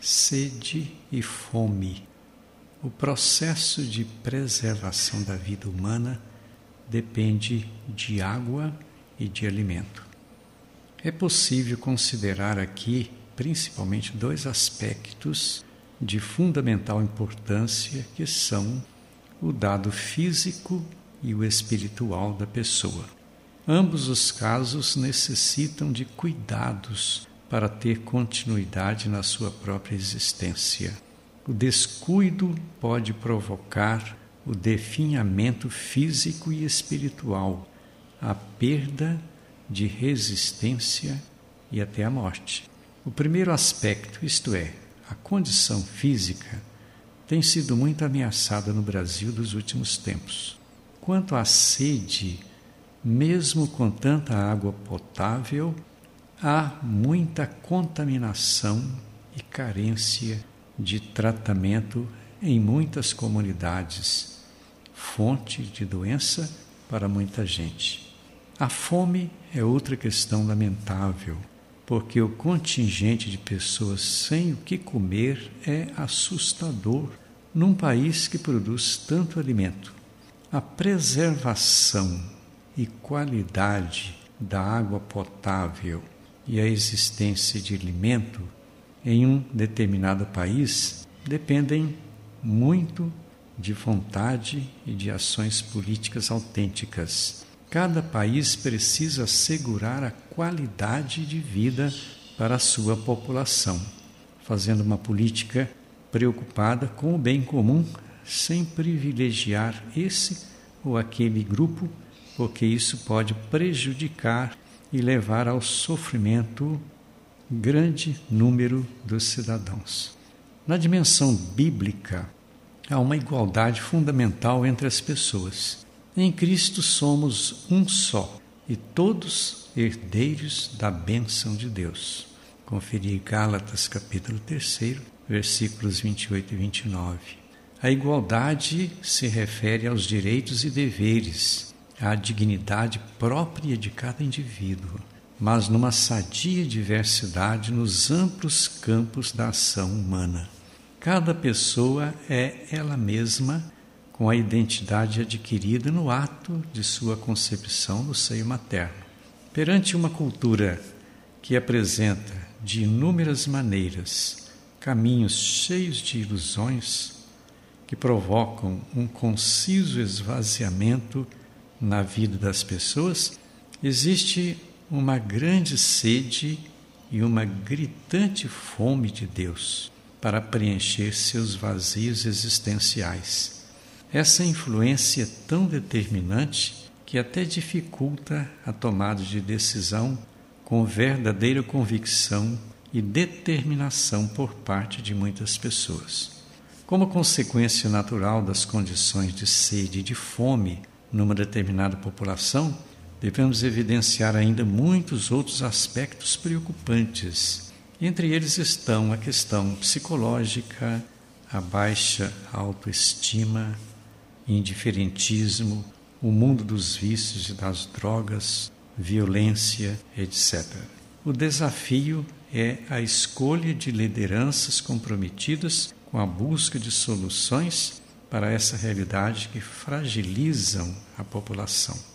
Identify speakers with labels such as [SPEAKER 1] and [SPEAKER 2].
[SPEAKER 1] sede e fome. O processo de preservação da vida humana depende de água e de alimento. É possível considerar aqui principalmente dois aspectos de fundamental importância que são o dado físico e o espiritual da pessoa. Ambos os casos necessitam de cuidados para ter continuidade na sua própria existência. O descuido pode provocar o definhamento físico e espiritual, a perda de resistência e até a morte. O primeiro aspecto, isto é, a condição física, tem sido muito ameaçada no Brasil dos últimos tempos. Quanto à sede, mesmo com tanta água potável, há muita contaminação e carência de tratamento em muitas comunidades, fonte de doença para muita gente. A fome é outra questão lamentável, porque o contingente de pessoas sem o que comer é assustador num país que produz tanto alimento. A preservação e qualidade da água potável e a existência de alimento em um determinado país dependem muito de vontade e de ações políticas autênticas. Cada país precisa assegurar a qualidade de vida para a sua população, fazendo uma política preocupada com o bem comum, sem privilegiar esse ou aquele grupo, porque isso pode prejudicar e levar ao sofrimento grande número dos cidadãos. Na dimensão bíblica, há uma igualdade fundamental entre as pessoas. Em Cristo somos um só e todos herdeiros da bênção de Deus. Conferir Gálatas capítulo 3, versículos 28 e 29. A igualdade se refere aos direitos e deveres, à dignidade própria de cada indivíduo mas numa sadia diversidade nos amplos campos da ação humana. Cada pessoa é ela mesma, com a identidade adquirida no ato de sua concepção no seio materno. Perante uma cultura que apresenta de inúmeras maneiras caminhos cheios de ilusões que provocam um conciso esvaziamento na vida das pessoas, existe uma grande sede e uma gritante fome de Deus para preencher seus vazios existenciais. Essa influência é tão determinante que até dificulta a tomada de decisão com verdadeira convicção e determinação por parte de muitas pessoas. Como consequência natural das condições de sede e de fome numa determinada população, devemos evidenciar ainda muitos outros aspectos preocupantes. Entre eles estão a questão psicológica, a baixa autoestima, indiferentismo, o mundo dos vícios e das drogas, violência, etc. O desafio é a escolha de lideranças comprometidas com a busca de soluções para essa realidade que fragilizam a população.